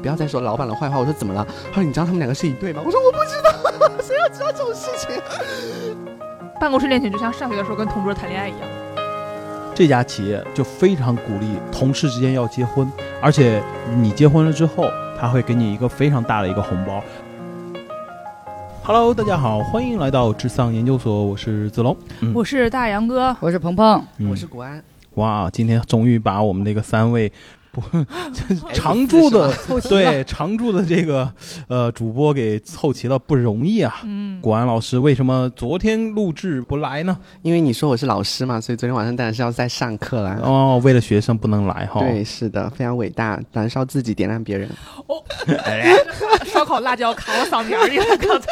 不要再说老板的坏话。我说怎么了？他说你知道他们两个是一对吗？我说我不知道，谁要知道这种事情？办公室恋情就像上学的时候跟同桌谈恋爱一样。这家企业就非常鼓励同事之间要结婚，而且你结婚了之后，他会给你一个非常大的一个红包。Hello，大家好，欢迎来到智丧研究所，我是子龙，嗯我是大杨哥，我是鹏鹏，嗯我是国安，哇，今天终于把我们那个三位不 常驻的 对常驻的这个呃主播给凑齐了，不容易啊。嗯，果安老师为什么昨天录制不来呢？因为你说我是老师嘛，所以昨天晚上当然是要在上课了。哦，为了学生不能来哈。对，是的，非常伟大，燃烧自己，点亮别人。哦哎，烧烤辣椒卡我嗓子眼儿里了，刚才。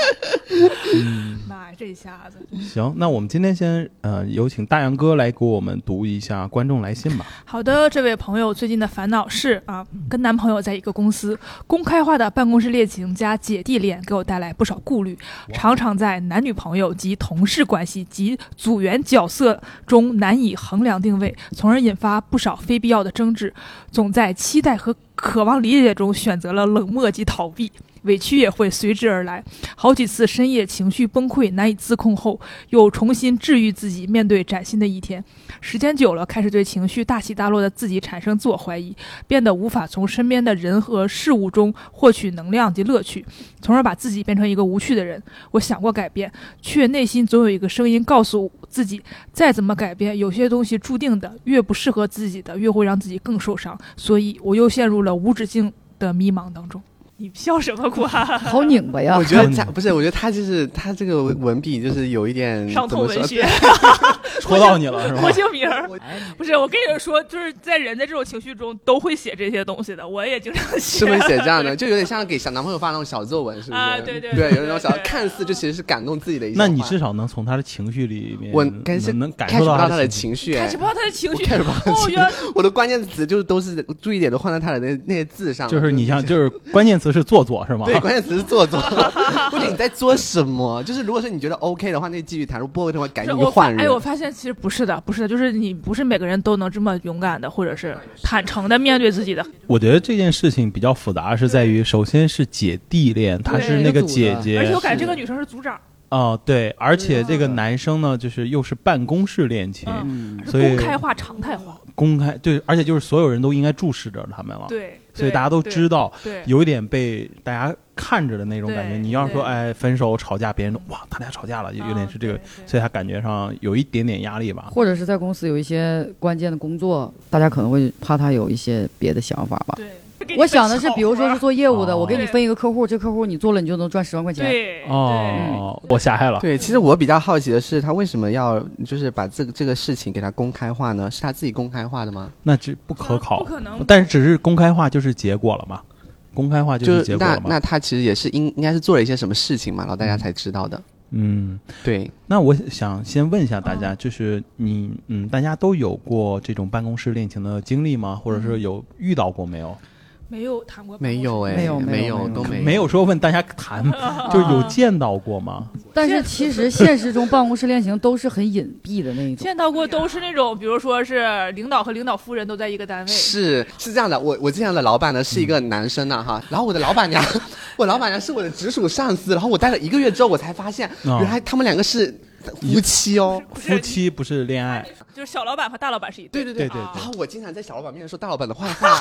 嗯，妈呀，这一下子。行，那我们今天先呃有请大杨哥来给我们读一下观众来信吧。好的，这位朋友最近的烦恼是啊，跟男朋友在一个公司，公开化的办公室恋情加姐弟恋给我带来不少顾虑，常常在男女朋友及同事关系及组员角色中难以衡量定位，从而引发不少非必要的争执，总在期待和渴望理解中选择了冷漠及逃避。委屈也会随之而来，好几次深夜情绪崩溃难以自控后，又重新治愈自己，面对崭新的一天。时间久了，开始对情绪大起大落的自己产生自我怀疑，变得无法从身边的人和事物中获取能量及乐趣，从而把自己变成一个无趣的人。我想过改变，却内心总有一个声音告诉自己，再怎么改变，有些东西注定的，越不适合自己的，越会让自己更受伤。所以，我又陷入了无止境的迷茫当中。你笑什么，瓜？好拧巴呀我！觉得他不是，我觉得他就是他这个文笔就是有一点伤痛文学，戳到你了是吧郭？敬明不是，我跟你们说，就是在人的这种情绪中都会写这些东西的，我也经常写。是会写这样的，就有点像给小男朋友发那种小作文，是不是？啊对对对，对有那种小看似就其实是感动自己的一些。那你至少能从他的情绪里面，我感是能能感受到他的的情绪，哎开始不知道他的情绪。哦，原来我的关键词就是都是注意点都放在他的那那些字上，就是你像就是关键词是做作是吗？对，关键词是做作，或者你在做什么？就是如果说你觉得 OK 的话，那就继续谈；如果不 OK 的话，赶是紧就换人。我发哎，我发现其实不是的，不是的，就是你不是每个人都能这么勇敢的，或者是坦诚的面对自己的。我觉得这件事情比较复杂，是在于首先是姐弟恋，她是那个姐姐而且我感觉这个女生是组长，哦，对，而且这个男生呢，就是又是办公室恋情，嗯，所以公开化、常态化。公开对，而且就是所有人都应该注视着他们了，对，所以大家都知道。对，有一点被大家看着的那种感觉。你要是说哎分手吵架，别人都哇他俩吵架了，有有点是这个，所以他感觉上有一点点压力吧。或者是在公司有一些关键的工作，大家可能会怕他有一些别的想法吧。对。我想的是，比如说是做业务的，哦我给你分一个客户，这客户你做了你就能赚十万块钱。对哦，我下海了。对，其实我比较好奇的是，他为什么要就是把这个这个事情给他公开化呢？是他自己公开化的吗？那这不可考，不可能但是只是公开化就是结果了嘛？公开化就是结果了嘛？那那他其实也是应应该是做了一些什么事情嘛，然后大家才知道的。嗯，对，那我想先问一下大嗯家，就是你嗯，大家都有过这种办公室恋情的经历吗？或者是有遇到过没有？没有谈过，没有哎，没有没没有都没没有说问大家谈，就是有见到过吗？但是其实现实中办公室恋情都是很隐蔽的那一种。见到过都是那种，比如说是领导和领导夫人都在一个单位，是是这样的，我我之前的老板呢是一个男生呢哈，然后我的老板娘，我老板娘是我的直属上司，然后我待了一个月之后，我才发现哦原来他们两个是夫妻哦。夫妻不是恋爱，就是小老板和大老板是一对对对对对啊然后我经常在小老板面前说大老板的坏话，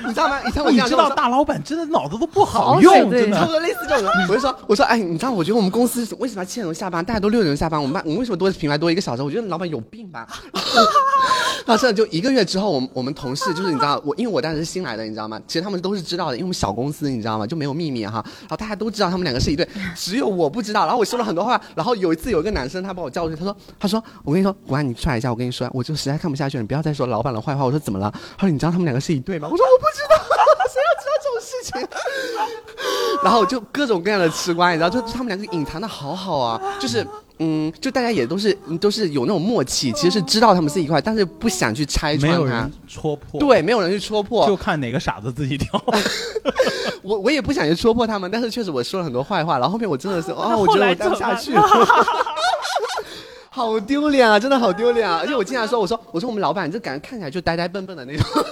你知道吗？以前我你经常说知道大老板真的脑子都不好好用，对真的。差不多类似这种的，我就说，我说，哎，你知道，我觉得我们公司为什么七点钟下班，大家都六点钟下班，我们班我们为什么多品牌多一个小时？我觉得老板有病吧。然后真的就一个月之后，我们我们同事就是你知道，我因为我当时是新来的，你知道吗？其实他们都是知道的，因为我们小公司，你知道吗？就没有秘密哈。然后大家都知道他们两个是一对，只有我不知道。然后我说了很多话，然后有一次有一个男生他把我叫过去，他说，他说，我跟你说，国安你出来一下，我跟你说，我就实在看不下去了，你不要再说老板的坏话。我说怎么了？他说你知道他们两个是一对吗？我说我不知道，谁要知道这种事情？然后就各种各样的吃瓜，你知道，就他们两个隐藏的好好啊，就是。嗯，就大家也都是都是有那种默契，其实是知道他们是一块，但是不想去拆穿它没有人。戳破，，对，没有人去戳破。就看哪个傻子自己挑。我我也不想去戳破他们，但是确实我说了很多坏话，然后后面我真的是啊，那我觉得我待不下去了。好丢脸啊！真的好丢脸啊！而且我经常说，我说我说我们老板这感觉看起来就呆呆笨笨的那种，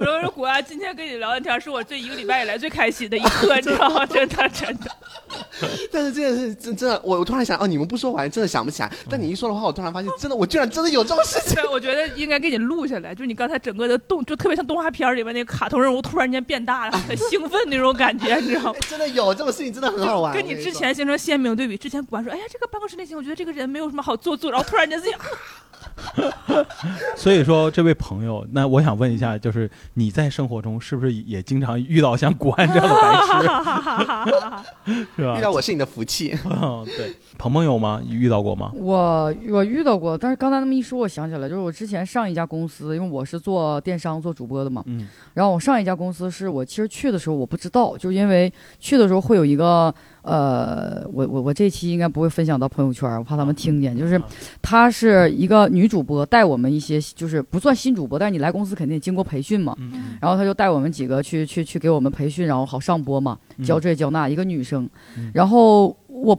我说是国安今天跟你聊的天是我这一个礼拜以来最开心的一刻，你知道吗？真的真的。但是这件事真真的，我我突然想，哦，你们不说我还真的想不起来。但你一说的话，我突然发现，真的，我居然真的有这种事情。对，我觉得应该给你录下来，就你刚才整个的动，就特别像动画片里面那个卡通人物突然间变大了，很兴奋那种感觉，你知道吗？真的有这种事情，真的很好玩。跟你之前形成鲜明对比，之前管说，哎呀，这个办公室恋情，我觉得这个人没有什么好做作，然后突然间自己。所以说，这位朋友，那我想问一下，就是你在生活中是不是也经常遇到像古安这样的白痴，是吧？遇到我是你的福气。对，鹏鹏有吗？遇到过吗？我我遇到过，但是刚才那么一说，我想起来，就是我之前上一家公司，因为我是做电商、做主播的嘛，嗯，然后我上一家公司是我其实去的时候我不知道，就因为去的时候会有一个。呃，我我我这期应该不会分享到朋友圈，我怕他们听见。就是她是一个女主播，带我们一些，就是不算新主播，但是你来公司肯定经过培训嘛。然后她就带我们几个去去去给我们培训，然后好上播嘛，教这教那。一个女生，然后我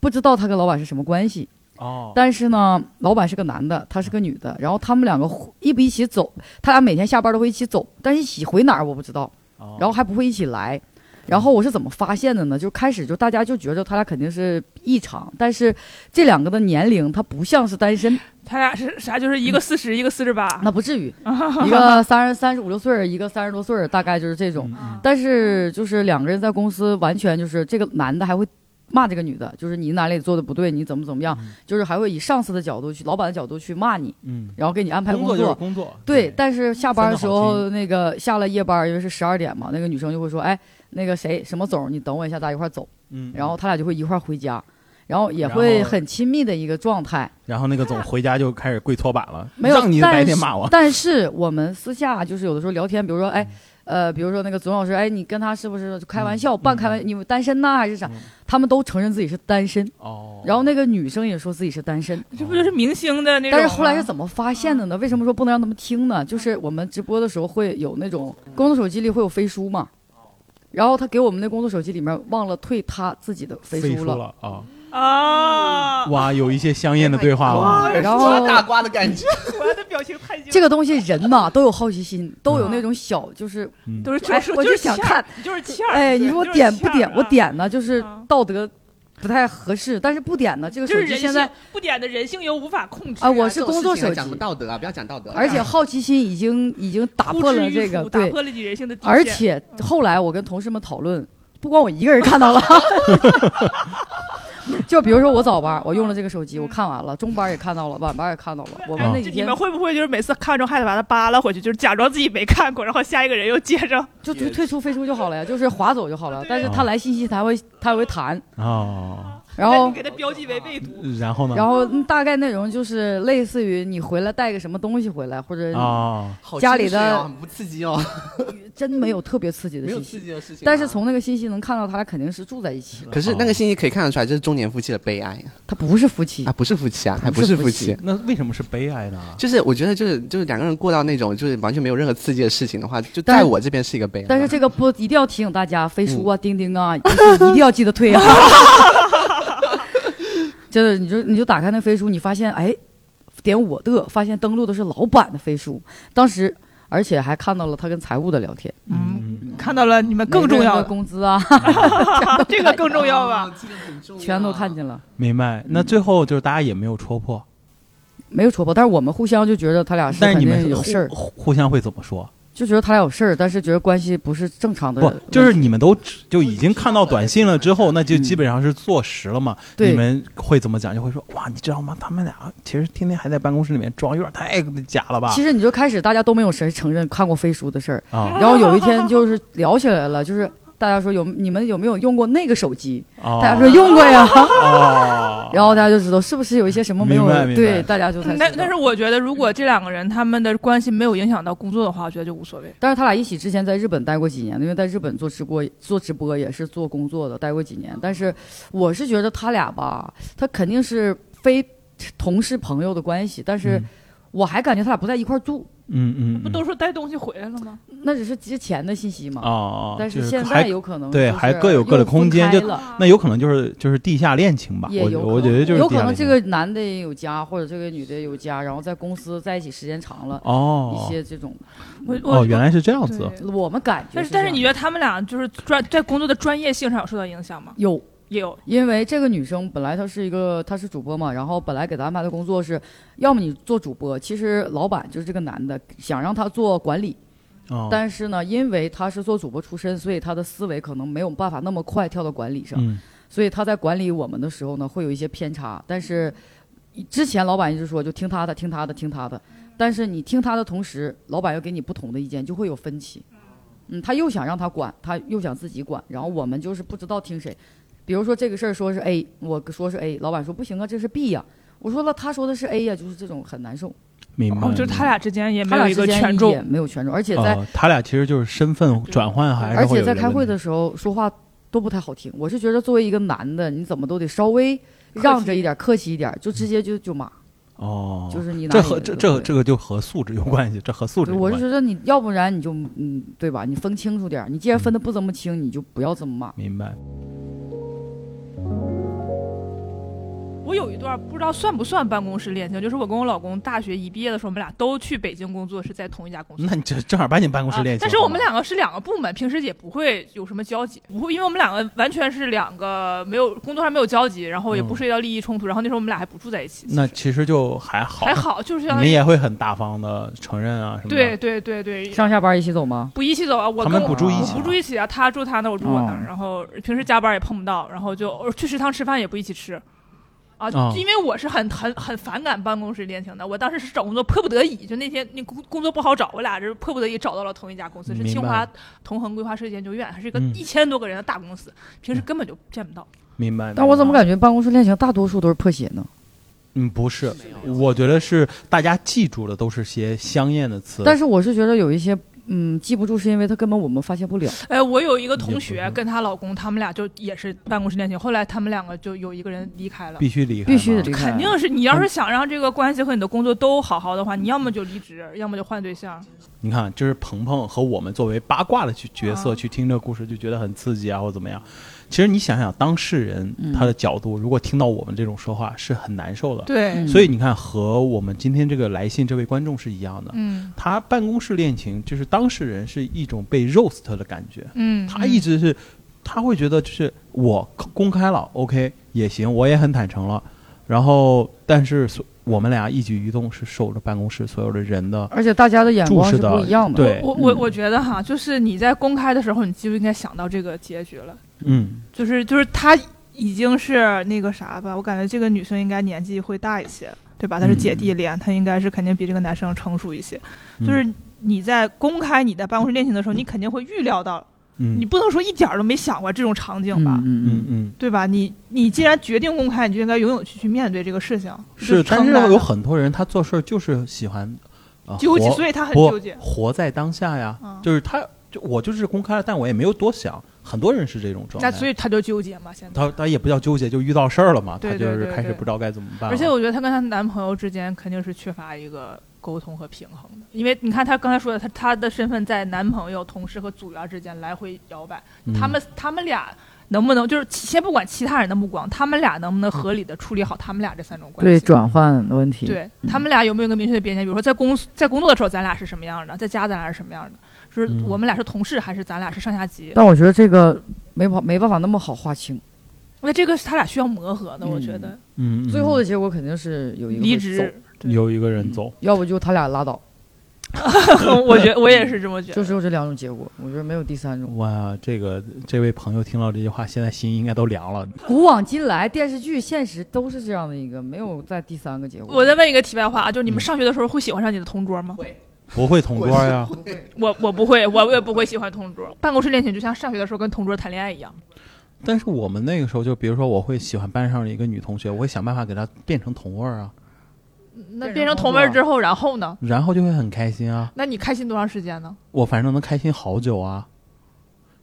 不知道她跟老板是什么关系。哦。但是呢，老板是个男的，她是个女的。然后他们两个一不一起走，他俩每天下班都会一起走，但是一起回哪儿我不知道。然后还不会一起来。然后我是怎么发现的呢？就开始就大家就觉得他俩肯定是异常，但是这两个的年龄他不像是单身，他俩是啥？就是一个四十，一个四十八，那不至于，一个三十三十五六岁，一个三十多岁，大概就是这种。但是就是两个人在公司完全就是这个男的还会骂这个女的，就是你哪里做的不对，你怎么怎么样，就是还会以上司的角度去、老板的角度去骂你，嗯，然后给你安排工作。工作对，但是下班的时候那个下了夜班，因为是十二点嘛，那个女生就会说，哎。那个谁，什么总，你等我一下，咱一块走。嗯，然后他俩就会一块回家，然后也会很亲密的一个状态。然后那个总回家就开始跪搓板了，没有，让你白天骂我。但是我们私下就是有的时候聊天，比如说，哎。呃，比如说那个总老师，哎，你跟他是不是开玩笑，半开玩？你们单身呢还是啥？他们都承认自己是单身。哦。然后那个女生也说自己是单身。这不就是明星的那种？但是后来是怎么发现的呢？为什么说不能让他们听呢？就是我们直播的时候会有那种工作手机里会有飞书嘛。然后他给我们那工作手机里面忘了退他自己的飞书了啊啊！哇，有一些香艳的对话了，然后大瓜的感觉，我的表情太这个东西人嘛都有好奇心，都有那种小就是都是我就想看，就是欠儿。哎，你说我点不点？我点呢，就是道德。不太合适，但是不点呢？这个手机现在不点的人性又无法控制啊！我是工作手机，讲道德啊，不要讲道德。而且 好奇心已经已经打破了这个，打破了你人性的底线。而且后来我跟同事们讨论，不光我一个人看到了。就比如说我早班，我用了这个手机，我看完了；中班也看到了，晚班也看到了。我们那几天，你们会不会就是每次看完之后还得把它扒拉回去，就是假装自己没看过，然后下一个人又接着 就退退出飞书就好了呀，就是划走就好了。但是他来信息他会他会弹哦。然后给他标记为未读。然后呢？然后大概内容就是类似于你回来带个什么东西回来，或者啊家里的不刺激哦，真没有特别刺激的信息。刺激的事情。但是从那个信息能看到他俩肯定是住在一起了。可是那个信息可以看得出来，这是中年夫妻的悲哀。他不是夫妻啊，不是夫妻啊，还不是夫妻。那为什么是悲哀呢？就是我觉得，就是就是两个人过到那种就是完全没有任何刺激的事情的话，就在我这边是一个悲哀。但是这个不一定要提醒大家，飞书啊、钉钉啊，一定要记得退啊。真的，你就你就打开那飞书，你发现哎，点我的，发现登录的是老板的飞书。当时，而且还看到了他跟财务的聊天。嗯，看到了你们更重要的工资啊，这个更重要吧？全都看见了。明白。那最后就是大家也没有戳破，没有戳破，但是我们互相就觉得他俩是肯定有事儿。互相会怎么说？就觉得他俩有事儿，但是觉得关系不是正常的。不，就是你们都就已经看到短信了之后，那就基本上是坐实了嘛。你们会怎么讲？就会说哇，你知道吗？他们俩其实天天还在办公室里面装，有点太假了吧？其实你就开始大家都没有谁承认看过飞书的事儿啊。然后有一天就是聊起来了，就是。大家说有你们有没有用过那个手机？大家说用过呀。然后大家就知道是不是有一些什么没有对，大家就才。但但是我觉得，如果这两个人他们的关系没有影响到工作的话，我觉得就无所谓。但是他俩一起之前在日本待过几年，因为在日本做直播做直播也是做工作的，待过几年。但是我是觉得他俩吧，他肯定是非同事朋友的关系，但是我还感觉他俩不在一块住。嗯嗯嗯，不都说带东西回来了吗？那只是之前的信息嘛。哦，但是现在有可能对还各有各的空间就那有可能就是就是地下恋情吧，我也有可能我觉得就是有可能这个男的也有家，或者这个女的有家，然后在公司在一起时间长了，哦。一些这种，我我哦原来是这样子，我们感觉但是但是你觉得他们俩就是专在工作的专业性上有受到影响吗？有。也有，因为这个女生本来她是一个，她是主播嘛，然后本来给她安排的工作是，要么你做主播，其实老板就是这个男的想让她做管理，哦，但是呢，因为她是做主播出身，所以她的思维可能没有办法那么快跳到管理上，嗯所以她在管理我们的时候呢，会有一些偏差。但是之前老板一直说就听她的，听她的，听她的，但是你听她的同时，老板又给你不同的意见，就会有分歧。嗯，他又想让他管，他又想自己管，然后我们就是不知道听谁。比如说这个事儿说是 A，我说是 A，老板说不行啊，这是 B 呀、我说了，他说的是 A 呀、就是这种很难受。明白，哦，就是他俩之间也没他有一个俩之间也权重。没有权重，而且在、哦他俩其实就是身份转换还是而会有且在开会问题的时候说话都不太好听。我是觉得作为一个男的，你怎么都得稍微让着一点，客气一点，就直接就就骂，哦，就是你拿这和这都会这这个就和素质有关系，这和素质对有关系。我是觉得你要不然你就嗯，对吧？你分清楚点儿，你既然分的不这么清，你就不要这么骂。明白，我有一段不知道算不算办公室恋情，就是我跟我老公大学一毕业的时候，我们俩都去北京工作，是在同一家公司。那你这正儿八经办公室啊恋情。但是我们两个是两个部门，平时也不会有什么交集，不会，因为我们两个完全是两个没有工作上没有交集，然后也不嗯涉及到利益冲突，然后那时候我们俩还不住在一起，那其实就还好，还好，就是你相当于们也会很大方的承认啊什么的。对对对对，上下班一起走吗？不一起走啊，我他们跟我我不住一起啊不住一起啊，他住他那，我住我那然后平时加班也碰不到，然后就呃去食堂吃饭也不一起吃。啊，哦因为我是很很很反感办公室恋情的，我当时是找工作迫不得已，就那天那工工作不好找，我俩是迫不得已找到了同一家公司，是清华同恒规划设计研究院，还是一个嗯一千多个人的大公司，平时根本就见不到。明白。但我怎么感觉办公室恋情大多数都是破鞋呢？嗯不是？我觉得是大家记住的都是些香艳的词，但是我是觉得有一些嗯记不住，是因为他根本我们发现不了。哎，我有一个同学跟她老公，他们俩就也是办公室恋情，后来他们两个就有一个人离开了。必须离开，必须得离开肯定是你要是想让这个关系和你的工作都好好的话，你要么就离职，要么就换对象。你看，就是鹏鹏和我们作为八卦的去角色啊去听这个故事，就觉得很刺激啊，或者怎么样。其实你想想，当事人嗯。他的角度，如果听到我们这种说话，是很难受的。对。嗯所以你看，和我们今天这个来信这位观众是一样的。嗯。他办公室恋情，就是当事人是一种被 roast 的感觉，嗯，他一直是，他会觉得就是我公开了，OK 也行，我也很坦诚了，然后但是所我们俩一举一动是受着办公室所有的人的，而且大家的眼光是不一样的。对我我嗯我觉得哈，就是你在公开的时候，你就应该想到这个结局了，嗯，就是就是他已经是那个啥吧，我感觉这个女生应该年纪会大一些，对吧？她是姐弟恋，她应该是肯定比这个男生成熟一些。嗯就是你在公开你的办公室恋情的时候，你肯定会预料到，嗯你不能说一点儿都没想过这种场景吧？嗯嗯嗯嗯对吧？你你既然决定公开，你就应该勇勇气去面对这个事情。是，但是有很多人他做事儿就是喜欢啊纠结，所以他很纠结。活在当下呀，嗯就是他就我就是公开了，但我也没有多想，很多人是这种状态。那所以他就纠结嘛，现在。他他也不叫纠结，就遇到事儿了嘛，对他就是开始不知道该怎么办。而且我觉得她跟她男朋友之间肯定是缺乏一个沟通和平衡的，因为你看她刚才说的，她她的身份在男朋友、同事和组员之间来回摇摆，嗯他们他们俩能不能就是先不管其他人的目光，他们俩能不能合理的处理好他们俩这三种关系？对转换的问题。对他们俩有没有一个明确的边界？比如说在公在工作的时候，咱俩是什么样的；在家咱俩是什么样的？就是嗯我们俩是同事，还是咱俩是上下级？但我觉得这个没法没办法那么好划清，那这个是他俩需要磨合的，我觉得嗯，嗯最后的结果肯定是有一个走职。对有一个人走，要不就他俩拉倒，我觉我也是这么觉得。就只有这两种结果，我觉得没有第三种。哇，这个这位朋友听到这句话，现在心应该都凉了。古往今来，电视剧、现实都是这样的一个，没有在第三个结果。我再问一个题外话啊，就是你们嗯上学的时候会喜欢上你的同桌吗？不会同桌呀？我我不会，我也不会喜欢同桌。办公室恋情就像上学的时候跟同桌谈恋爱一样。但是我们那个时候，就比如说，我会喜欢班上的一个女同学，我会想办法给她变成同位儿啊，那变成同门之后，然后呢？然后就会很开心啊。那你开心多长时间呢？我反正能开心好久啊，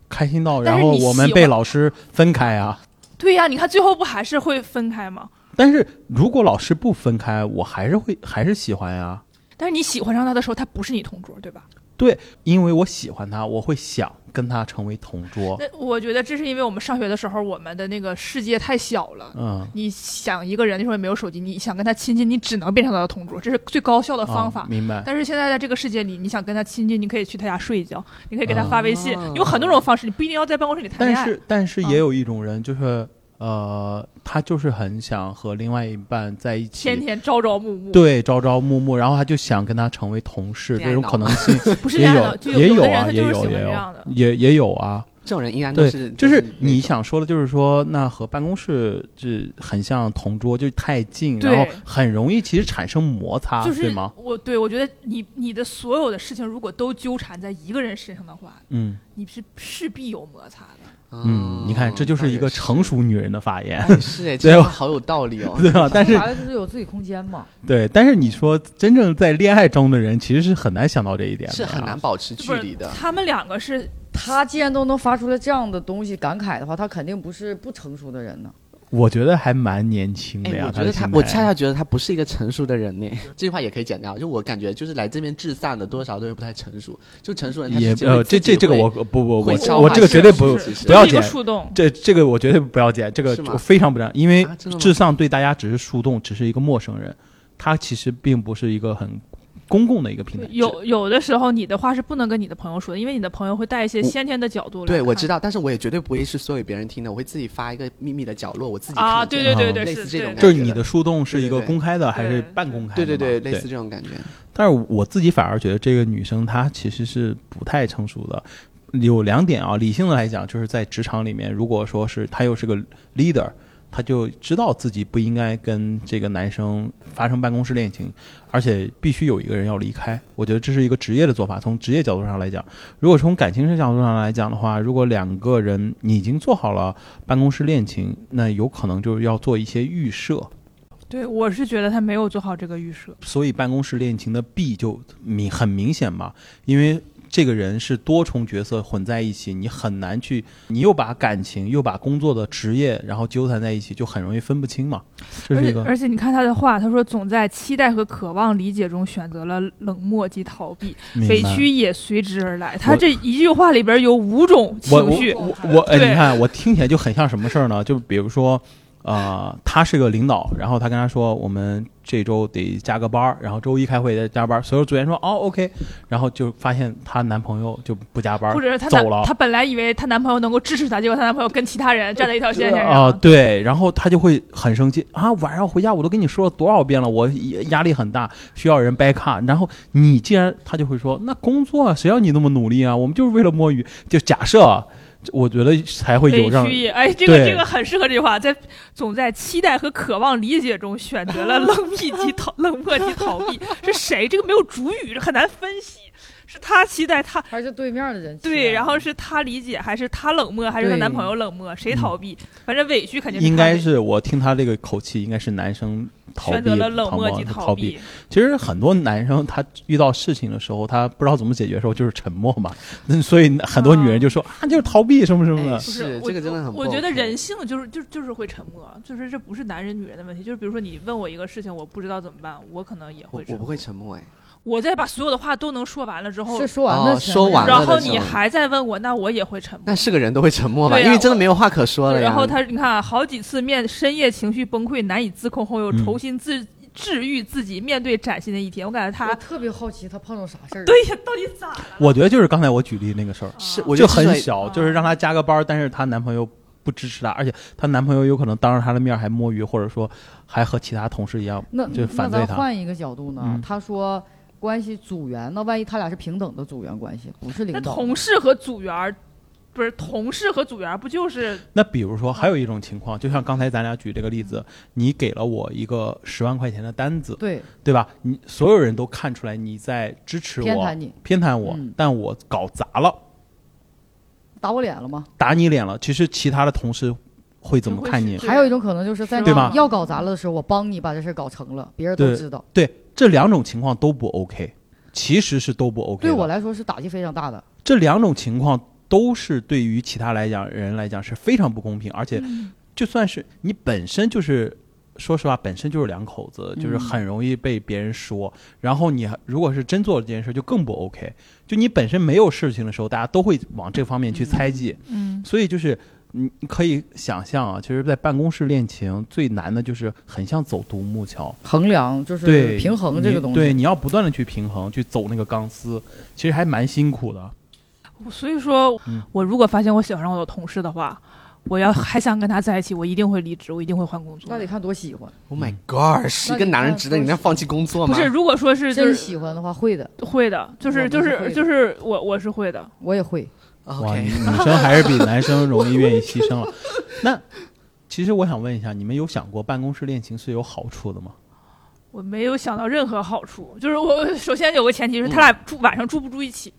开心到然后我们被老师分开啊。对呀、你看最后不还是会分开吗？但是如果老师不分开，我还是会还是喜欢呀。但是你喜欢上他的时候，他不是你同桌，对吧？对，因为我喜欢他，我会想跟他成为同桌。那我觉得这是因为我们上学的时候，我们的那个世界太小了。嗯，你想一个人那时候也没有手机，你想跟他亲近，你只能变成他的同桌，这是最高效的方法。啊明白。但是现在在这个世界里，你想跟他亲近，你可以去他家睡一觉，你可以给他啊发微信，有很多种方式，你不一定要在办公室里谈恋爱。但是但是嗯也有一种人，就是呃，他就是很想和另外一半在一起，天天朝朝暮暮，，对朝朝暮暮，然后他就想跟他成为同事，这种可能性 不是也有也有啊，也有也有。也也有啊。这种人应该都是，就是你想说的，就是说，那和办公室就很像同桌，就太近，然后很容易其实产生摩擦，就是对吗？我对我觉得你你的所有的事情如果都纠缠在一个人身上的话，嗯你是势必有摩擦的。嗯，你看，这就是一个成熟女人的发言，哎是哎，对这个好有道理哦。对吧？但是孩子是有自己空间嘛。对，但是你说真正在恋爱中的人，其实是很难想到这一点的，是很难保持距离的。他们两个是他既然都能发出来这样的东西感慨的话，他肯定不是不成熟的人呢。我觉得还蛮年轻的哎，呀。我觉得他，我恰恰觉得他不是一个成熟的人呢。这句话也可以剪掉。就我感觉，就是来这边治散的，多少都是不太成熟。就成熟人，他也呃，这这这个我不不会我我这个绝对不不要剪，树洞。这这个我绝对不要剪，这个我非常不这样，因为智丧对大家只是树洞，只是一个陌生人，他其实并不是一个很公共的一个平台。有有的时候你的话是不能跟你的朋友说的，因为你的朋友会带一些先天的角度来对，我知道，但是我也绝对不会是说给别人听的，我会自己发一个秘密的角落，我自己啊，对对对对，类似这种感觉就是你的树洞是一个公开的还是半公开的？对对对，对类似这种感觉。但是我自己反而觉得这个女生她其实是不太成熟的。有两点啊，理性的来讲，就是在职场里面，如果说是她又是个 leader，她就知道自己不应该跟这个男生发生办公室恋情，而且必须有一个人要离开。我觉得这是一个职业的做法。从职业角度上来讲，如果从感情角度上来讲的话，如果两个人你已经做好了办公室恋情，那有可能就是要做一些预设。对，我是觉得他没有做好这个预设。所以办公室恋情的弊就明很明显嘛，因为这个人是多重角色混在一起，你很难去，你又把感情又把工作的职业然后纠缠在一起，就很容易分不清嘛。这而且是一个而且你看他的话，他说总在期待和渴望理解中选择了冷漠及逃避，委屈也随之而来。他这一句话里边有五种情绪，我我我哎，你看我听起来就很像什么事儿呢？就比如说。呃，他是个领导，然后他跟他说，我们这周得加个班儿，然后周一开会得加班儿。所有组员说，哦，OK，然后就发现她男朋友就不加班儿，或者是她男走了。她本来以为她男朋友能够支持她，结果她男朋友跟其他人站在一条线上。啊、对，然后她就会很生气啊！晚上回家我都跟你说了多少遍了，我压力很大，需要人 back up。然后你既然她就会说，那工作啊，谁让你那么努力啊？我们就是为了摸鱼。就假设啊，我觉得才会有委让哎，这个这个很适合这句话，在总在期待和渴望理解中选择了冷 僻及逃冷漠及逃避，是谁？这个没有主语，这很难分析。是他期待他还是对面的人对，然后是他理解，还是他冷漠，还是她男朋友冷漠？谁逃避？反正委屈肯定是应该是我听他这个口气，应该是男生逃避选择了冷漠及逃避。其实很多男生他遇到事情的时候，他不知道怎么解决的时候，就是沉默嘛。那所以很多女人就说啊，就是逃避什么什么的是这个真的很不我觉得人性就是就就是会沉默，就是这不是男人女人的问题。就是比如说你问我一个事情，我不知道怎么办，我可能也会沉默。我我不会沉默哎，我在把所有的话都能说完了之后是，说完哦了前面说完了然后你还在问我，那我也会沉默那。是个人都会沉默吧？对因为真的没有话可说了。然后他，你看啊，好几次面深夜情绪崩溃、难以自控后，又嗯重新自治愈自己，面对崭新的一天。我感觉他特别好奇他碰到啥事儿。对呀，到底咋了？我觉得就是刚才我举例那个事儿，是我就很小，就是让她加个班儿，但是她男朋友不支持她，而且她男朋友有可能当着她的面还摸鱼，或者说还和其他同事一样，那就那反对她换一个角度呢？嗯他说关系组员，那万一他俩是平等的组员关系，不是那领导？同事和组员儿，不是同事和组员儿，不就是那比如说，还有一种情况，就像刚才咱俩举这个例子，你给了我一个十万块钱的单子，对，对吧？你所有人都看出来你在支持我，偏袒你，偏袒我，嗯但我搞砸了，打我脸了吗？打你脸了。其实其他的同事会怎么看你？还有一种可能就是在对吧你要搞砸了的时候，我帮你把这事儿搞成了，别人都知道。对，这两种情况都不 OK，其实是都不 OK。对我来说是打击非常大的。这两种情况都是对于其他来讲人来讲是非常不公平，而且嗯就算是你本身就是说实话，本身就是两口子，就是嗯很容易被别人说。然后你如果是真做了这件事，就更不 OK。就你本身没有事情的时候，大家都会往这方面去猜忌。嗯，所以就是你你可以想象啊，其实，在办公室恋情最难的就是很像走独木桥，衡量就是对平衡这个东西。对，你要不断的去平衡，去走那个钢丝，其实还蛮辛苦的。所以说嗯，我如果发现我喜欢上我的同事的话，我要还想跟他在一起，我一定会离职，我一定会换工作那。得看多喜欢。Oh my god！是一个男人值得你那样放弃工作吗？不是，如果说是就是真喜欢的话，会的，会的，就是就是就是我我是会的。我也会。哇，女生还是比男生容易愿意牺牲了。那其实我想问一下，你们有想过办公室恋情是有好处的吗？我没有想到任何好处，就是我 首先有个前提是他俩住晚上住不住一起，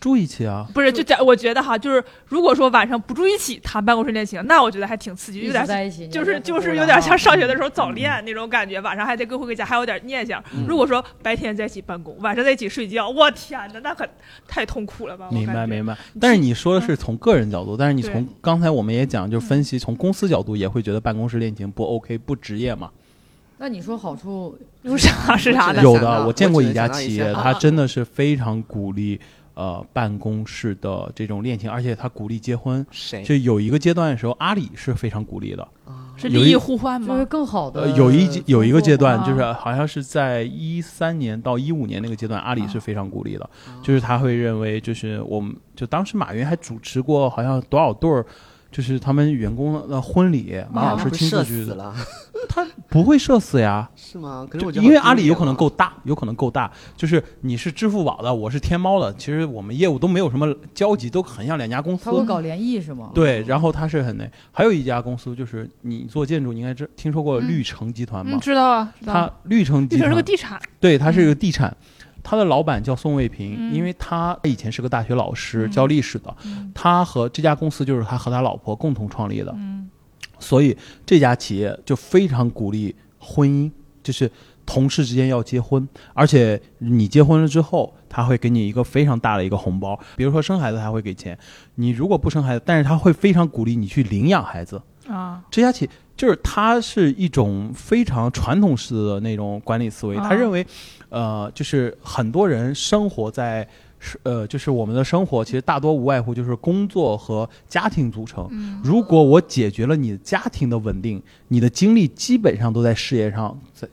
住一起啊，不是就假我觉得哈，就是如果说晚上不住一起谈办公室恋情，那我觉得还挺刺激，有点在一起，就是就是有点像上学的时候早嗯恋那种感觉，晚上还得各回各家，还有点念想。嗯。如果说白天在一起办公，晚上在一起睡觉，我天哪，那可太痛苦了吧！明白明白。但是你说的是从个人角度，但是你从刚才我们也讲，就是分析从公司角度也会觉得办公室恋情不 OK 不职业嘛。那你说好处，有啥？是啥的？有的，我见过一家企业，它真的是非常鼓励呃办公室的这种恋情，而且他鼓励结婚。谁？就有一个阶段的时候，阿里是非常鼓励的。是利益互换就是吗？更好的呃，有一有一个阶段，就是好像是在一三年到一五年那个阶段，阿里是非常鼓励的，哦就是他会认为，就是我们就当时马云还主持过好像多少对儿。就是他们员工的婚礼，马老师亲自去死，了他不会社死呀，是吗？可是我因为阿里有可能够大，有可能够大。就是你是支付宝的，我是天猫的，其实我们业务都没有什么交集，都很像两家公司他。会搞联谊是吗？对，然后他是很那，还有一家公司就是你做建筑，你应该知听说过嗯绿城集团吗嗯，？知道啊，知道它啊。绿城集这是个团，地产，对，它是一个地产，他的老板叫宋卫平，嗯。因为他以前是个大学老师，嗯。教历史的，嗯。他和这家公司就是他和他老婆共同创立的，嗯。所以这家企业就非常鼓励婚姻，就是同事之间要结婚，而且你结婚了之后，他会给你一个非常大的一个红包，比如说生孩子他会给钱，你如果不生孩子，但是他会非常鼓励你去领养孩子。啊，这家企就是他是一种非常传统式的那种管理思维，啊他认为，呃，就是很多人生活在。是呃，就是我们的生活其实大多无外乎就是工作和家庭组成。嗯如果我解决了你的家庭的稳定，你的精力基本上都在事业上，在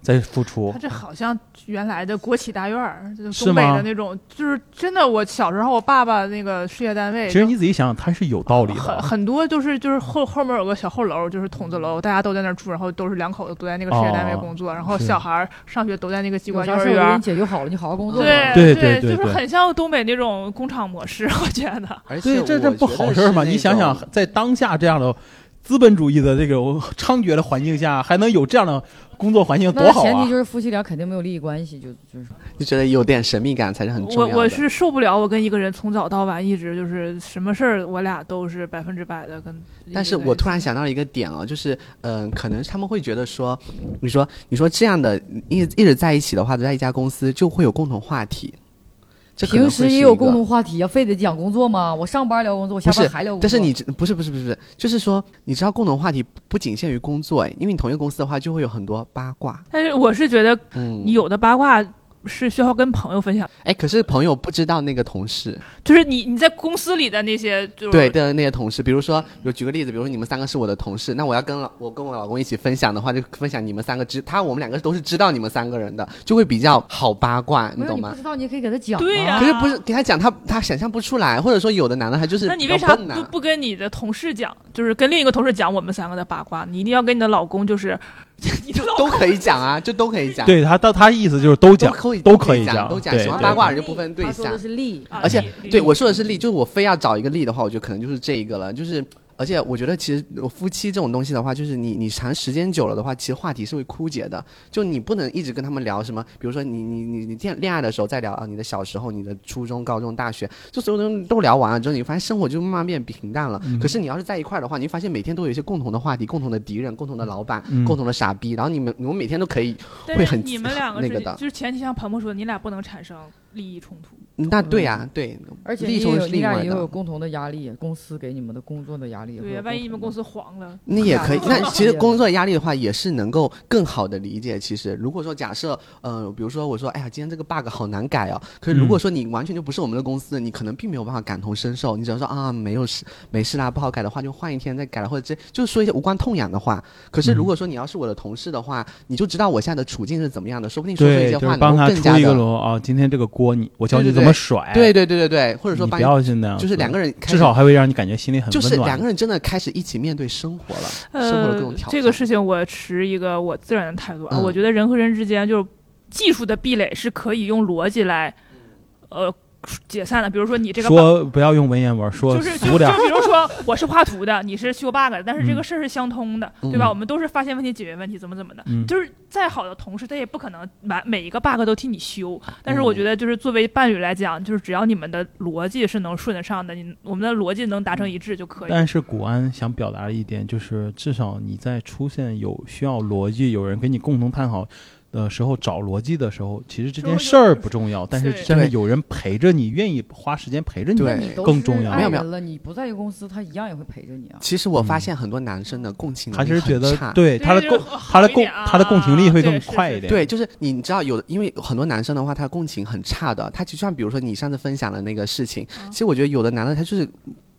在付出他。这好像原来的国企大院儿，就是是东北的那种，就是真的。我小时候，我爸爸那个事业单位，其实你仔细想想，他是有道理的。很很多就是就是后后面有个小后楼，就是筒子楼，大家都在那儿住，然后都是两口子都在那个事业单位哦工作，然后小孩儿上学都在那个机关幼儿园。解决好了，你好好工作。对对对对对对就是很像东北那种工厂模式，我觉得。而且对，这这不好事儿吗？你想想，在当下这样的资本主义的这种猖獗的环境下，还能有这样的工作环境，多好啊前提！就是夫妻俩肯定没有利益关系，就就是就觉得有点神秘感才是很重我要的。我是受不了，我跟一个人从早到晚一直就是什么事儿，我俩都是百分之百的跟。但是我突然想到一个点啊，就是嗯、可能他们会觉得说，你说你说这样的一一直在一起的话，在一家公司就会有共同话题。这平时也有共同话题啊，非得讲工作吗？我上班聊工作，我下班还聊工作。但是你知不是不是不是，就是说你知道共同话题不仅限于工作哎，因为你同一个公司的话就会有很多八卦。但是我是觉得嗯，有的八卦是需要跟朋友分享，哎，可是朋友不知道那个同事就是你你在公司里的那些，就是对的那些同事，比如说，比如举个例子，比如说你们三个是我的同事，那我要跟老我跟我老公一起分享的话，就分享你们三个知他我们两个都是知道你们三个人的，就会比较好八卦，你懂吗你不？知道，你可以给他讲、啊。对呀可是不是给他讲，他他想象不出来，或者说有的男的他就是那你为啥不。不跟你的同事讲，就是跟另一个同事讲我们三个的八卦？你一定要跟你的老公，就是你 都可以讲啊，就都可以讲，对他，他他意思就是都讲，都可以都可讲，可以讲，都讲。喜欢八卦的人就不分对象他说的。是利，啊而且对我说的是利，就是我非要找一个利的话，我觉得可能就是这一个了，就是。而且我觉得，其实夫妻这种东西的话，就是你你长时间久了的话，其实话题是会枯竭的。就你不能一直跟他们聊什么，比如说你你你你恋恋爱的时候再聊啊，你的小时候、你的初中、高中、大学，就所有东西都聊完了之后，你发现生活就慢慢变平淡了。可是你要是在一块的话，你发现每天都有一些共同的话题、共同的敌人、共同的老板、共同的傻逼，然后你们你们每天都可以会很你们两个是那个的就是前提像鹏鹏说的，你俩不能产生利益冲突。那对呀、对，而且利益冲突另外俩也有。共同的压力，公司给你们的工作的压力对呀。万一你们公司黄了，那也可以，那其实工作压力的话，也是能够更好的理解。其实，如果说假设，呃，比如说我说，哎呀，今天这个 bug 好难改哦。可是如果说你完全就不是我们的公司的，你可能并没有办法感同身受。你只能说啊，没有事，没事啦，不好改的话就换一天再改了，或者这就是说一些无关痛痒的话。可是如果说你要是我的同事的话，你就知道我现在的处境是怎么样的，说不定说出一，些话更加的。锣啊，今天这个锅你我教你怎么甩，对对对对对，或者说你不要去那样，就是两个人至少还会让你感觉心里很就是。两个人真的开始一起面对生活了，生活的各种挑战。呃这个事情我持一个我自然的态度啊，嗯我觉得人和人之间就是技术的壁垒是可以用逻辑来，呃。解散了，比如说你这个说不要用文言文，说就是就。就比如说我是画图的，你是修 bug 的，但是这个嗯事儿是相通的，嗯对吧？我们都是发现问题、解决问题，怎么怎么的。嗯，就是再好的同事，他也不可能把每一个 bug 都替你修。但是嗯我觉得，就是作为伴侣来讲，就是只要你们的逻辑是能顺得上的，你我们的逻辑能达成一致就可以。但是古安想表达的一点就是，至少你在出现有需要逻辑，有人跟你共同探讨的时候，找逻辑的时候，其实这件事儿不重要，但是对对但是有人陪着你，愿意花时间陪着你，更重要。没有没有你不在一个公司，他一样也会陪着你啊。其实我发现很多男生的共情能力他其实觉得对他的就是共他的共他的共情力会更快一点。对，就是你知道有的，因为很多男生的话，他共情很差的。他就像比如说你上次分享的那个事情，嗯。其实我觉得有的男的他就是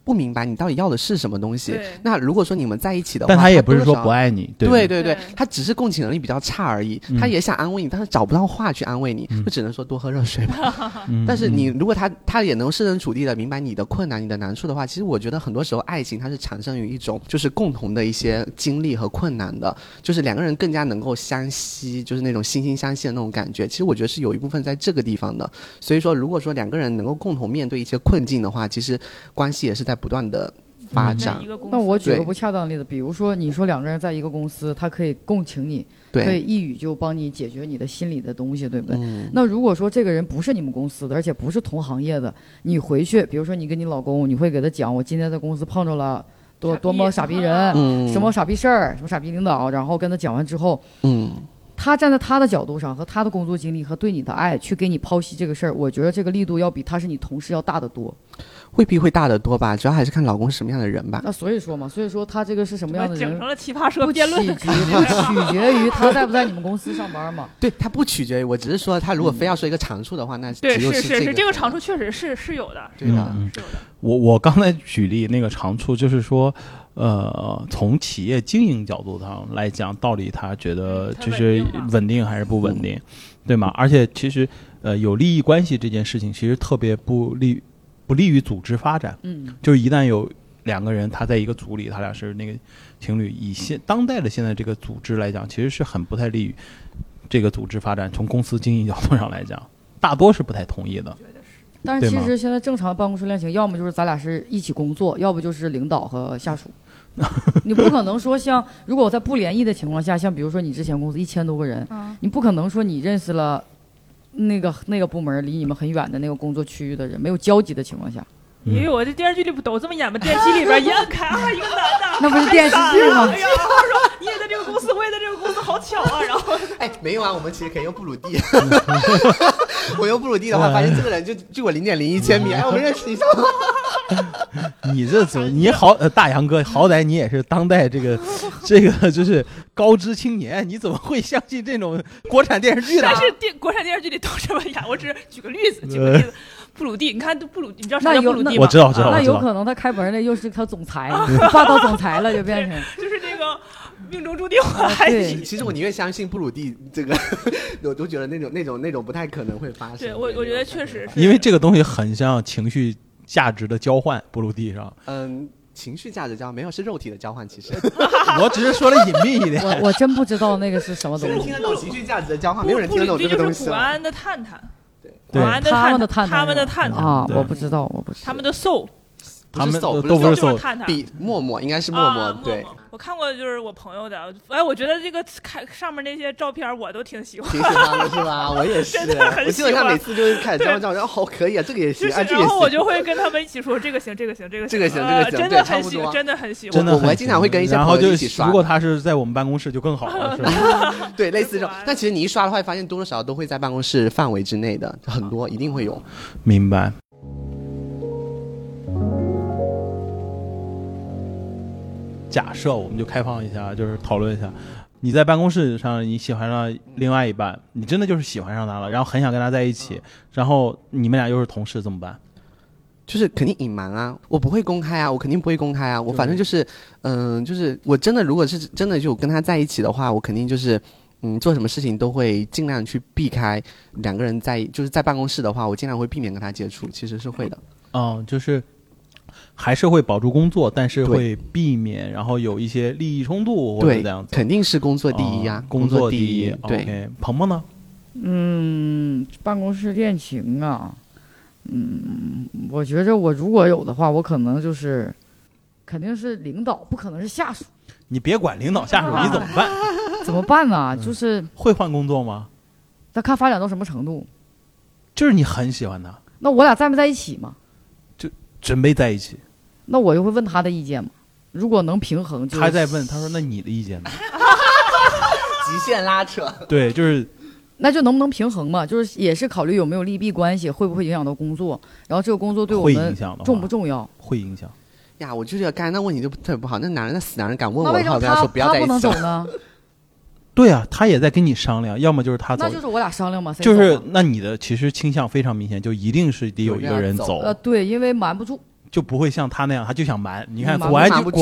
不明白你到底要的是什么东西。那如果说你们在一起的话，但他也不是说不爱你，对对对他只是共情能力比较差而已。嗯他也想安慰你，但是找不到话去安慰你，嗯就只能说多喝热水吧。嗯但是你嗯如果他他也能设身处地的明白你的困难、你的难处的话，其实我觉得很多时候爱情它是产生于一种就是共同的一些经历和困难的，就是两个人更加能够相惜，就是那种惺惺相惜的那种感觉。其实我觉得是有一部分在这个地方的。所以说，如果说两个人能够共同面对一些困境的话，其实关系也是在不断的发嗯。展。那我举个不恰当的例子，比如说你说两个人在一个公司，他可以共情你，可以，一语就帮你解决你的心里的东西，对不对？嗯，那如果说这个人不是你们公司的，而且不是同行业的，你回去，比如说你跟你老公，你会给他讲，我今天在公司碰着了多多么傻逼人，嗯。什么傻逼事儿，什么傻逼领导，然后跟他讲完之后，嗯。他站在他的角度上和他的工作经历和对你的爱去给你剖析这个事儿，我觉得这个力度要比他是你同事要大得多。未必会大得多吧，主要还是看老公是什么样的人吧。那所以说嘛，所以说他这个是什么样的人整成，了奇葩说不取辩论。决不取决于他在不在你们公司上班嘛。对他不取决于我，只是说他如果非要说一个长处的话，那对，只有是是是，这这个长处确实是是有的，对的。嗯是有的。我我刚才举例那个长处，就是说，呃，从企业经营角度上来讲，到底他觉得就是稳定吗稳定还是不稳定，对吗？而且其实，呃，有利益关系这件事情，其实特别不利不利于组织发展。嗯，就是一旦有两个人他在一个组里，他俩是那个情侣，以现当代的现在这个组织来讲，其实是很不太利于这个组织发展。从公司经营角度上来讲，大多是不太同意的。但是其实现在正常办公室恋情，要么就是咱俩是一起工作，要不就是领导和下属。你不可能说像，如果我在不联谊的情况下，像比如说你之前公司一千多个人，嗯，你不可能说你认识了那个那个部门离你们很远的那个工作区域的人，没有交集的情况下，嗯因为我这电视剧里不都这么演吗？电梯里边一按开 啊，一个男的，那不是电视剧吗哎呀，然后说你也在这个公司，我也在这个公司，好巧啊！然后 哎，没有啊，我们其实可以用布鲁蒂。我用布鲁蒂的话，发现这个人就距我零点零一千米，哎，我们认识一下。你这怎么？你好，呃，大杨哥，好歹你也是当代这个这个就是高知青年，你怎么会相信这种国产电视剧呢但？是电国产电视剧里都这么演，我只是举个例子，举个例子。布鲁蒂，你看布鲁，你知道啥那有那叫布鲁蒂吗？我知道知道啊那我知道有可能他开门的又是他总裁，霸道总裁了，就变成。就是这个命中注定其实我宁愿相信布鲁蒂这个，我都觉得那种那种那种不太可能会发生。对我我觉得确实是因为这个东西很像情绪价值的交换，布鲁蒂上。嗯，情绪价值交换没有是肉体的交换，其实 我只是说的隐秘一点。我我真不知道那个是什么东西谁听。得懂情绪价值的交换？没有人听得懂这个东西啊。古安的探探，古对。安的他们的探他们的探探，啊，我不知道，我不知道。他们的 soul，他们不是搜，都不是搜就是探探。比陌陌应该是陌陌，啊对，我看过就是我朋友的，哎，我觉得这个看上面那些照片我都挺喜欢。挺喜欢的是吧？我也是真的很，我基本上每次就是开始照照，然后好可以啊，这个也行，就是，啊，这个。然后我就会跟他们一起说这个行，这个行，这个行这个行呃这个行真的很喜欢，真的很喜欢。我我还真的很经常会跟一些朋友一起刷如果他是在我们办公室就更好了，是吧？对类似这种玩，但其实你一刷的话，发现多多少少都会在办公室范围之内的，很多一定会有。明白。假设我们就开放一下，就是讨论一下，你在办公室上你喜欢上另外一半，你真的就是喜欢上他了，然后很想跟他在一起，然后你们俩又是同事，怎么办？就是肯定隐瞒啊，我不会公开啊，我肯定不会公开啊，我反正就是，嗯、就是我真的如果是真的就跟他在一起的话，我肯定就是，嗯，做什么事情都会尽量去避开两个人在，就是在办公室的话，我尽量会避免跟他接触，其实是会的。哦，就是还是会保住工作，但是会避免然后有一些利益冲突或者对这样，子。肯定是工作第一呀、哦工作第一。对 OK，鹏鹏呢？嗯，办公室恋情啊，嗯，我觉着我如果有的话，我可能就是，肯定是领导，不可能是下属，你别管领导下属，你怎么办？怎么办呢？嗯就是会换工作吗？那看发展到什么程度，就是你很喜欢他，那我俩在没在一起嘛？准备在一起，那我就会问他的意见嘛。如果能平衡就，他在问，他说：“那你的意见呢 极限拉扯。？”对，就是那就能不能平衡嘛？就是也是考虑有没有利弊关系，会不会影响到工作，然后这个工作对我们重不重要？会影响。呀，我就觉得刚才那问题就特别不好。那男人，那死男人敢问我我的话，为什么他说不要在一起了。走呢？对啊，他也在跟你商量，要么就是他走。那，就是我俩商量嘛，谁就是那你的其实倾向非常明显，就一定是得有一个人走，呃对，因为瞒不住，就不会像他那样，他就想瞒。你看，瞒果然瞒不就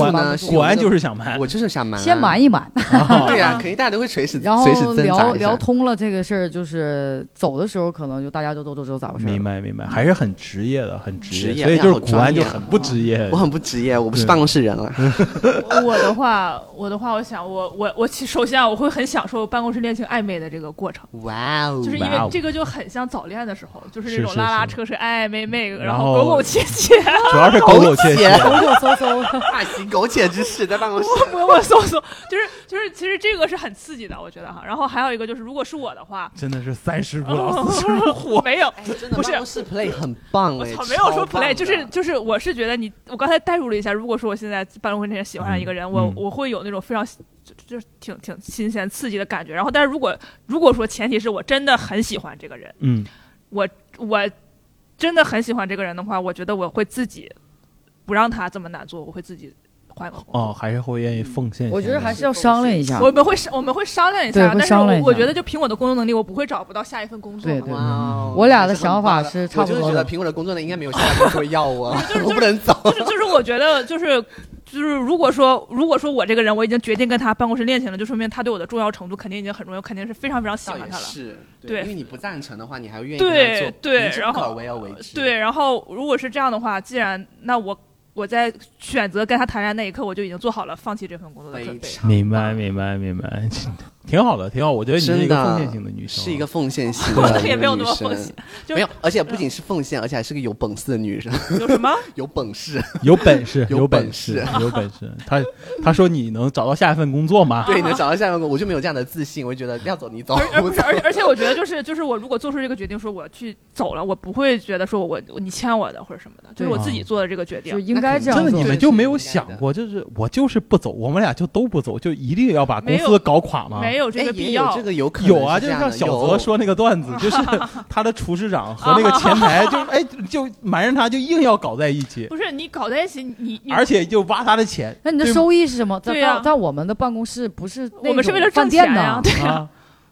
果然就是想瞒。我就是想瞒、啊，先瞒。一瞒，对呀、肯定大家都会垂死，然后随时聊聊通了这个事儿，就是走的时候可能就大家都都都知道咋回事。明白明白，还是很职业的，很职职业所以就是古玩专业啊。就很不职业。我。很不职业，我不是办公室人了。我的话，我的话，我想，我我我其首先啊，我会很享受办公室恋情暧昧的这个过程，哇哦，就是因为这个就很像早恋的时候，就是是那种是是拉拉扯扯、暧暧昧昧，然后苟苟且且、主要是狗狗切切，搜索搜搜，大行苟且之事，在办公室。摸摸搜搜，就是就是，其实这个是很刺激的，我觉得哈。然后还有一个就是，如果是我的话，真的是三十不 老四十。没有，哎，真的不是办公室 play 很棒哎，我操，没有说超棒 play，的就是就是，我是觉得你，我刚才代入了一下，如果说我现在办公室里喜欢上一个人，我嗯我会有那种非常就就是挺挺新鲜刺激的感觉。然后，但是如果如果说前提是我真的很喜欢这个人，嗯，我我真的很喜欢这个人的话，我觉得我会自己不让他这么难做，我会自己换个工作。哦，还是会愿意奉献。我觉得还是要商量一下。我们会商我们会商量一下，但是会商量一下我我觉得就凭我的工作能力，我不会找不到下一份工作的。对对哇哦，我俩的想法是差不多的我就是觉得凭我的工作能力，应该没有下家公司会要我，我不能走。就是就是我觉得就是就是如果说如果说我这个人我已经决定跟他办公室恋情了，就说明他对我的重要程度肯定已经很重要，肯定是非常非常喜欢他了。是，对因为你不赞成的话，你还会愿意对对然后不可为而为之。对，然后如果是这样的话，既然那我我在选择跟他谈恋爱那一刻，我就已经做好了放弃这份工作的准备。明白明白明白，挺好的，挺好。我觉得你是一个奉献型的女生，是一个奉献型我的 也没有那么奉献，就没有，而且不仅是奉献，而且还是个有本事的女生，有什么？有本事。有本事，有有本本事，有本事。他他说你能找到下一份工作吗？对，能找到下一份工作，我就没有这样的自信，我就觉得要走你走而，而不是，。而且而且我觉得就是就是我如果做出这个决定，说我去走了，我不会觉得说我你欠我的或者什么的，就是对我自己做的这个决定就。应该这样真的，你。们就没有想过，就是我就是不走，我们俩就都不走，就一定要把公司搞垮吗？没有这哎个必要有这。个有可能有啊，就像小泽说那个段子，就是他的厨师长和那个前台，就哎就瞒着他，就硬要搞在一起，不是你搞在一起，你你而且就挖他的钱那你的收益是什么？在对呀在在我们的办公室不是我们是为了挣钱店呀呢。啊。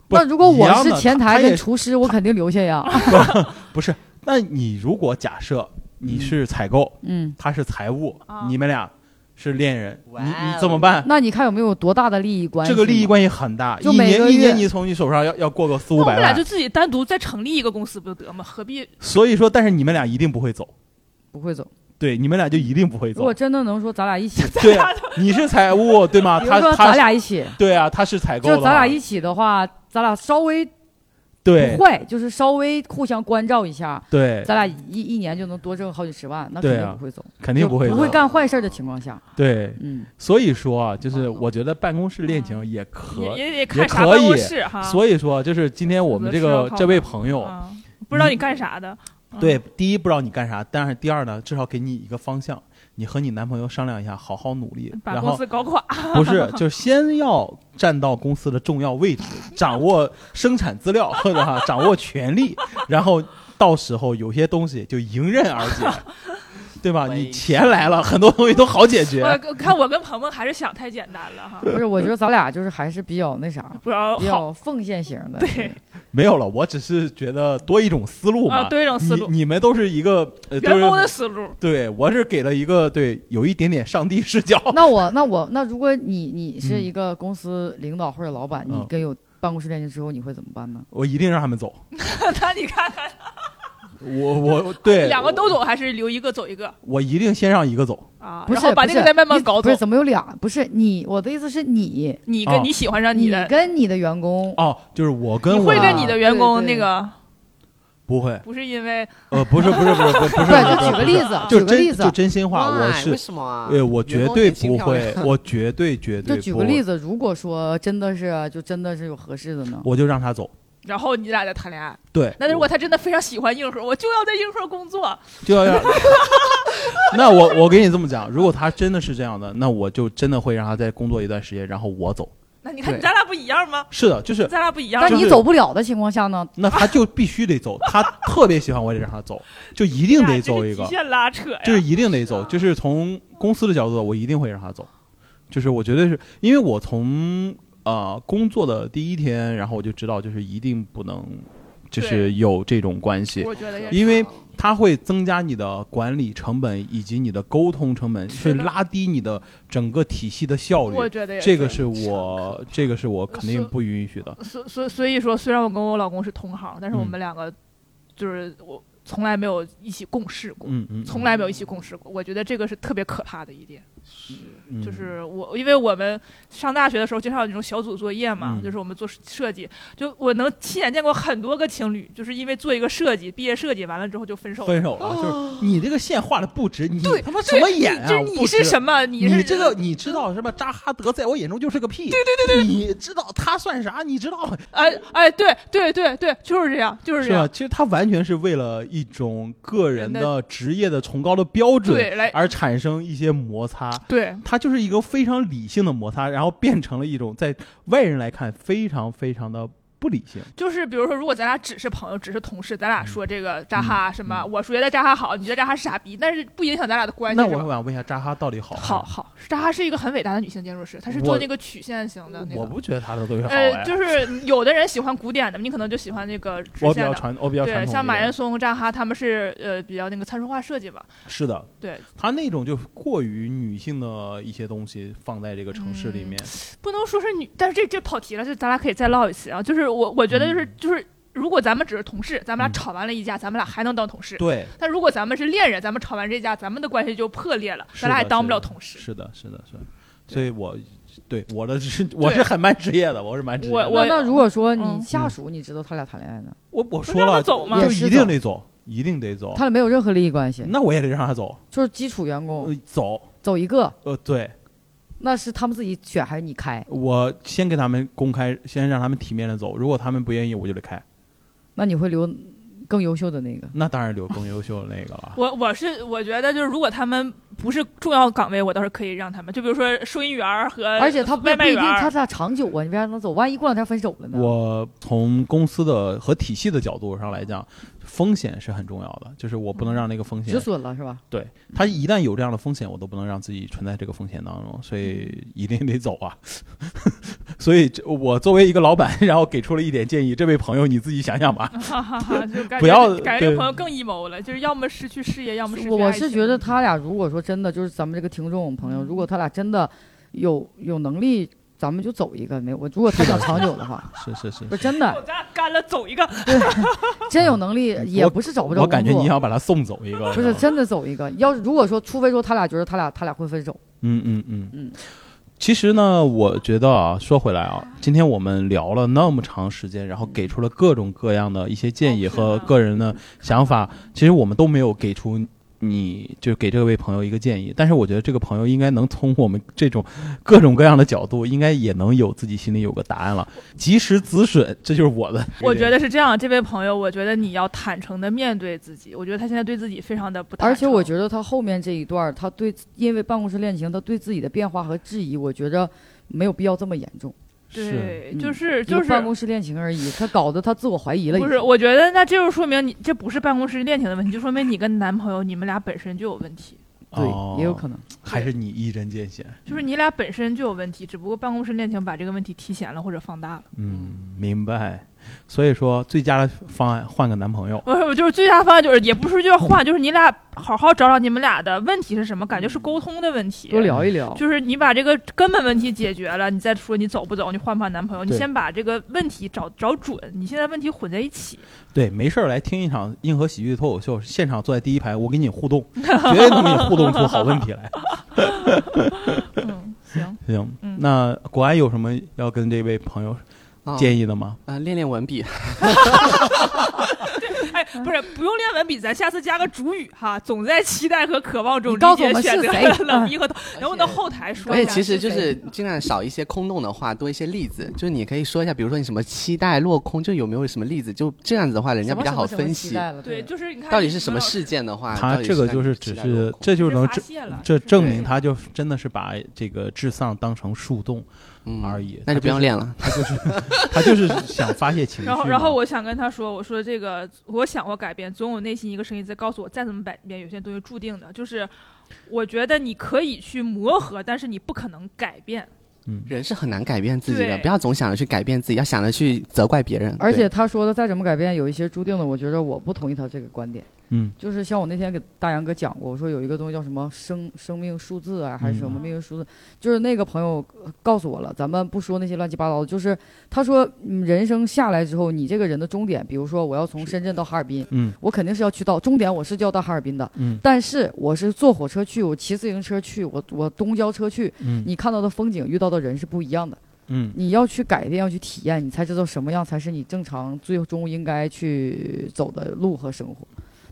那如果我是前台跟厨师，我肯定留下呀。不是，那你如果假设你是采购，嗯，他是财务啊，你们俩是恋人，你你哦怎么办？那你看有没有多大的利益关系？这个利益关系很大，就一每个年一年你从你手上要要过个四五百万们俩就，自己单独再成立一个公司不就得吗？何必？所以说，但是你们俩一定不会走，不会走。对，你们俩就一定不会走如果，真的能说咱俩一起，对啊，你是财务对吗？比如说咱他他俩一起，对啊，他是采购就咱俩一起的话，咱俩稍微对。不会，就是稍微互相关照一下，对，咱俩一一年就能多挣好几十万，那肯定不会走，肯定不会不会干坏事的情况下，对，嗯，所以说啊，就是我觉得办公室恋情也可也也得也看啥可办公以室哈。所以说，就是今天我们这个这位朋友，啊，不知道你干啥的。嗯。对，第一不知道你干啥，但是第二呢，至少给你一个方向，你和你男朋友商量一下，好好努力，把公然后司搞垮。不是，就先要站到公司的重要位置，掌握生产资料或者哈，掌握权力，然后到时候有些东西就迎刃而解。对吧？你钱来了，很多东西都好解决。我看我跟鹏鹏还是想太简单了哈，不是，我觉得咱俩就是还是比较那啥，不知道比好较奉献型的，对没有了，我只是觉得多一种思路嘛。啊，多一种思路，你你们都是一个呃，员工的思路。对我是给了一个对有一点点上帝视角。那我那我那如果你你是嗯一个公司领导或者老板，你嗯跟有办公室恋情之后，你会怎么办呢？我一定让他们走。那你看看，我我对两个都走还是留一个走一个我一定先让一个走。啊？不是，然后把不是那个再慢慢搞走不是。怎么有俩？不是你，我的意思是你，哦你跟你喜欢上你的，跟你的员工，哦，就是我跟我会跟你的员工那个，不会，不是因为呃，不是不是不是不是不是，就举个例子，就真举个例子就，真心话，我是为什么啊？对，我绝对不会，我绝对绝对就举，个例子，如果说真的是就真的是有合适的呢？我就让他走。然后你俩再谈恋爱。对，那如果他真的非常喜欢硬核，我就要在硬核工作。就要让。那我我给你这么讲，如果他真的是这样的，那我就真的会让他再工作一段时间，然后我走。那你看咱俩不一样吗？是的，就是咱俩不一样但吗。就是你走不了的情况下呢？那他就必须得走，他特别喜欢我得让他走，就一定得走一个极，限拉扯呀。就是一定得走，就是从公司的角度，我一定会让他走，就是我绝对是因为我从呃工作的第一天，然后我就知道就是一定不能就是有这种关系，我觉得。因为它会增加你的管理成本以及你的沟通成本，是拉低你的整个体系的效率。我觉得这个是我，这个是我肯定不允许的。所所所以说，虽然我跟我老公是同行，但是我嗯们两个就是我从来没有一起共事过，嗯嗯，从来没有一起共事过。我觉得这个是特别可怕的一点。是就是我，因为我们上大学的时候经常有那种小组作业嘛，嗯就是我们做设计，就我能亲眼见过很多个情侣，就是因为做一个设计，毕业设计完了之后就分手了。分手了，就是你这个线画的不值，你对他妈什么眼啊？就是你是什么？你是你这个你知道什么？扎哈德在我眼中就是个屁。对对对对，你知道他算啥？你知道哎哎，对对对对，就是这样，就是是吧？这样。其实他完全是为了一种个人人的的职业的崇高的标准对来而产生一些摩擦。对，它就是一个非常理性的摩擦，然后变成了一种在外人来看非常非常的不理性。就是比如说，如果咱俩只是朋友，只是同事，咱俩说这个扎哈什么，嗯我觉得扎哈好，你觉得扎哈是傻逼，但是不影响咱俩的关系。那我是吧想问一下，扎哈到底好吗？好好，扎哈是一个很伟大的女性建筑师，她是做那个曲线型的那个。我不觉得她的东西好呃，哎，就是有的人喜欢古典的，你可能就喜欢那个直线的。我比较传，我比较传对，像马岩，松、扎哈他们是呃比较那个参数化设计吧。是的，对，他那种就过于女性的一些东西放在这个城市里面。不能说是女，但是这这跑题了，就咱俩可以再唠一次啊。就是我我觉得就是、就是，如果咱们只是同事，咱们俩嗯吵完了一架，咱们俩还能当同事。对，但如果咱们是恋人，咱们吵完这架，咱们的关系就破裂了，咱俩也当不了同事。是的，是的，是的。所以我对我的是我是很蛮职业的，我是蛮职业的。我那那如果说你嗯下属你知道他俩谈恋爱呢，我我说了，他走吗就一定得走，一定得走。他俩没有任何利益关系，那我也得让他走，就是基础员工呃走。走一个，呃，对，那是他们自己选还是你开？我先给他们公开，先让他们体面的走。如果他们不愿意，我就得开。那你会留更优秀的那个？那当然留更优秀的那个了。我我是我觉得就是如果他们不是重要岗位，我倒是可以让他们，就比如说收银员儿和而且他不不一定他俩长久啊，你为啥能走？万一过两天分手了呢？我从公司的和体系的角度上来讲，风险是很重要的，就是我不能让那个风险止，损了是吧？对他一旦有这样的风险，我都不能让自己存在这个风险当中，所以一定得走啊。所以这我作为一个老板，然后给出了一点建议，这位朋友你自己想想吧。哈哈哈，就感觉不要感觉这对朋友更阴谋了，就是要么失去事业，要么失去我是觉得他俩如果说真的就是咱们这个听众朋友，嗯如果他俩真的有有能力，咱们就走一个。没我如果他想长久的话，是是是不，是真的干了走一个，真有能力，也不是找不着我感觉你想把他送走一个，不是真的走一个。要是如果说，除非说他俩觉得他俩他俩会分手，嗯嗯嗯嗯其实呢，我觉得啊，说回来啊，今天我们聊了那么长时间，然后给出了各种各样的一些建议和个人的想法，其实我们都没有给出你就给这位朋友一个建议。但是我觉得这个朋友应该能从我们这种各种各样的角度，应该也能有自己心里有个答案了。及时止损，这就是我的。我觉得是这样，这位朋友，我觉得你要坦诚的面对自己。我觉得他现在对自己非常的不坦诚，而且我觉得他后面这一段，他对因为办公室恋情，他对自己的变化和质疑，我觉着没有必要这么严重。对，嗯就是就是办公室恋情而已，他搞得他自我怀疑了。不是，我觉得那这就说明你这不是办公室恋情的问题，就说明你跟男朋友你们俩本身就有问题，对，哦也有可能。还是你一针见血。就是你俩本身就有问题，只不过办公室恋情把这个问题提前了或者放大了。嗯，明白。所以说，最佳的方案换个男朋友。不是，就是最佳方案就是也不是就要换，就是你俩好好找找你们俩的问题是什么，感觉是沟通的问题。多聊一聊，就是你把这个根本问题解决了，你再说你走不走，你换不换男朋友，你先把这个问题找找准。你现在问题混在一起，对，没事儿来听一场硬核喜剧脱口秀，现场坐在第一排，我给你互动，绝对能给你互动出好问题来。嗯，行，行，嗯那国安有什么要跟这位朋友啊建议的吗？啊，练练文笔，哎，不是不用练文笔，咱下次加个主语哈，总在期待和渴望中你告诉我们理解选择冷意和痛，能不能后台说一下？而且其实就是尽量少一些空洞的话，多一些例子。就是你可以说一下，比如说你什么期待落空，就有没有什么例子？就这样子的话，人家比较好分析。对，就是你看到底是什么事件的话，他这个就是只是这就能这是证明他就真的是把这个智丧当成树洞嗯而已，那就不用练了。他就是他就是想发泄情绪。然后，然后我想跟他说，我说这个，我想过改变，总有内心一个声音在告诉我，再怎么改变，有些东西注定的。就是，我觉得你可以去磨合，但是你不可能改变。嗯，人是很难改变自己的，不要总想着去改变自己，要想着去责怪别人。而且他说的再怎么改变，有一些注定的，我觉得我不同意他这个观点。嗯就是像我那天给大杨哥讲过，我说有一个东西叫什么生生命数字啊，还是什么命运数字，就是那个朋友呃告诉我了，咱们不说那些乱七八糟的，就是他说，嗯，人生下来之后，你这个人的终点，比如说我要从深圳到哈尔滨，嗯我肯定是要去到终点，我是就要到哈尔滨的，嗯但是我是坐火车去，我骑自行车去，我我公交车去，嗯你看到的风景，遇到的人是不一样的。嗯你要去改变，要去体验，你才知道什么样才是你正常最终应该去走的路和生活。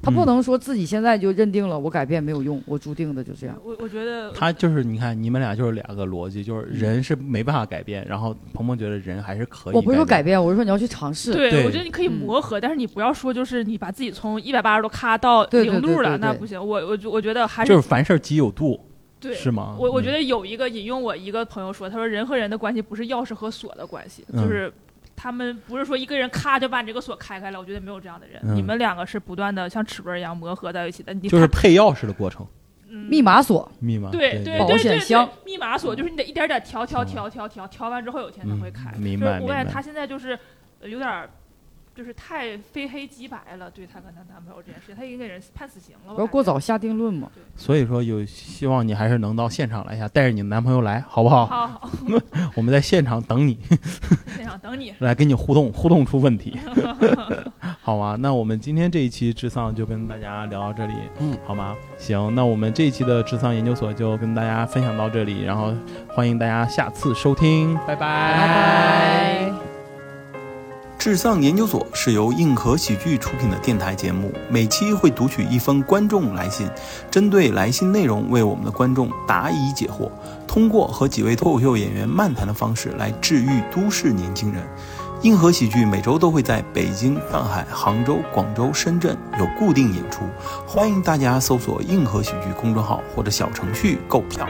他不嗯能说自己现在就认定了我改变没有用，我注定的就这样。我我觉得他就是你看你们俩就是两个逻辑，就是人是没办法改变，然后鹏鹏觉得人还是可以。我不是说改，变，我是说你要去尝试。对，对我觉得你可以嗯磨合，但是你不要说就是你把自己从一百八十度咔到零度了，对对对那不行。我我我觉得还是就是凡事皆有度，对。是吗？我我觉嗯得有一个引用我一个朋友说，他说人和人的关系不是钥匙和锁的关系，嗯就是他们不是说一个人咔就把你这个锁开开了。我觉得没有这样的人，嗯你们两个是不断的像齿轮一样磨合在一起的。你就是配钥匙的过程，嗯密码锁，密码对对保对对对险箱，密码锁就是你得一点点调调嗯调调调调完之后有一天才会开。嗯明就是白明白我感觉他现在就是呃有点儿。就是太非黑即白了，对她跟她男朋友这件事情，她已经给人判死刑了。不要过早下定论嘛。所以说有希望你还是能到现场来一下，带着你的男朋友来，好不好？好好，我们在现场等你，现场等你。来跟你互动，互动出问题，好吗？那我们今天这一期智丧就跟大家聊到这里，嗯，好吗？行，那我们这一期的智丧研究所就跟大家分享到这里，然后欢迎大家下次收听，拜拜拜拜。智丧研究所是由硬核喜剧出品的电台节目，每期会读取一封观众来信，针对来信内容为我们的观众答疑解惑，通过和几位脱口秀演员漫谈的方式来治愈都市年轻人。硬核喜剧每周都会在北京、上海、杭州、广州、深圳有固定演出，欢迎大家搜索“硬核喜剧”公众号或者小程序购票。